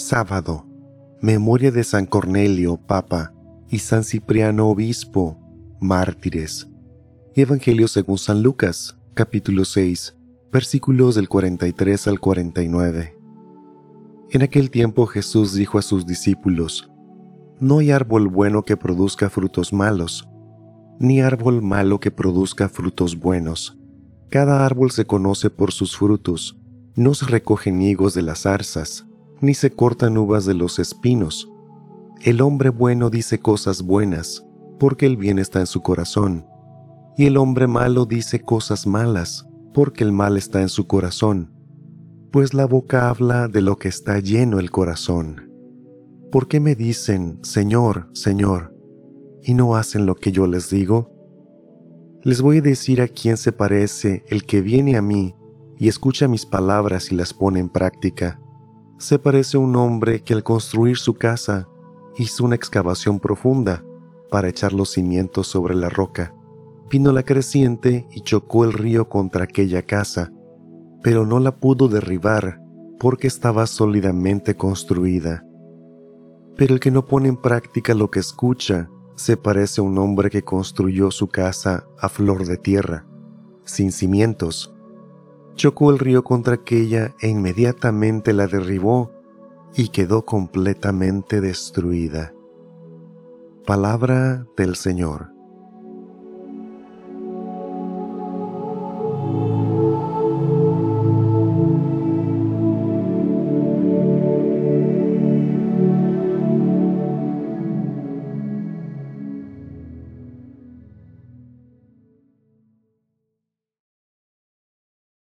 Sábado. Memoria de San Cornelio, Papa, y San Cipriano, Obispo, mártires. Evangelio según San Lucas, capítulo 6, versículos del 43 al 49. En aquel tiempo Jesús dijo a sus discípulos, No hay árbol bueno que produzca frutos malos, ni árbol malo que produzca frutos buenos. Cada árbol se conoce por sus frutos. No se recogen higos de las zarzas, ni se cortan uvas de los espinos. El hombre bueno dice cosas buenas, porque el bien está en su corazón. Y el hombre malo dice cosas malas, porque el mal está en su corazón. Pues la boca habla de lo que está lleno el corazón. ¿Por qué me dicen, Señor, Señor, y no hacen lo que yo les digo? Les voy a decir a quién se parece el que viene a mí y escucha mis palabras y las pone en práctica. Se parece a un hombre que al construir su casa hizo una excavación profunda para echar los cimientos sobre la roca. Vino la creciente y chocó el río contra aquella casa, pero no la pudo derribar porque estaba sólidamente construida. Pero el que no pone en práctica lo que escucha se parece a un hombre que construyó su casa a flor de tierra, sin cimientos. Chocó el río contra aquella e inmediatamente la derribó y quedó completamente destruida. Palabra del Señor.